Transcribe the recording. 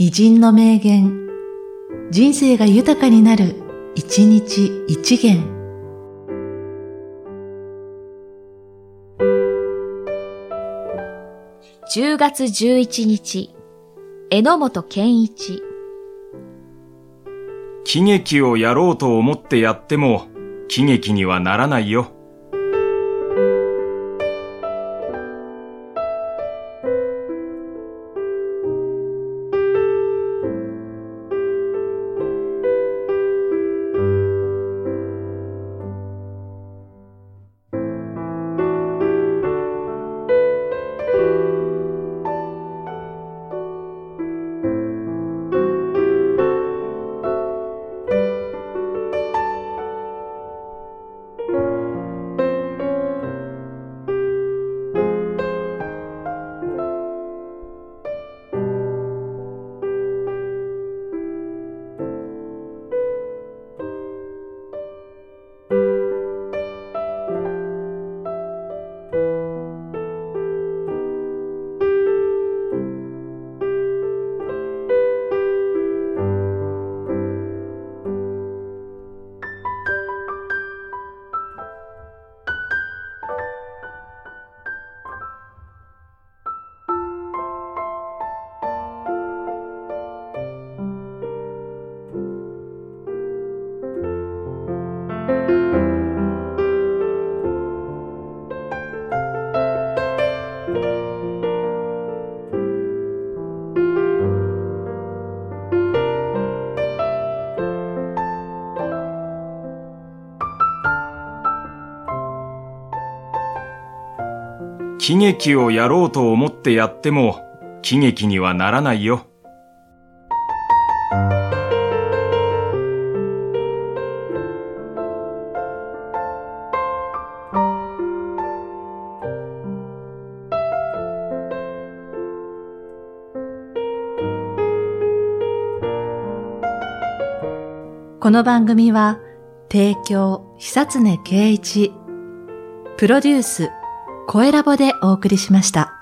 偉人の名言、人生が豊かになる、一日一元。10月11日、榎本健一。喜劇をやろうと思ってやっても、喜劇にはならないよ。喜劇をやろうと思ってやっても、喜劇にはならないよ。この番組は、提供、久常圭一、プロデュース、声ラボでお送りしました。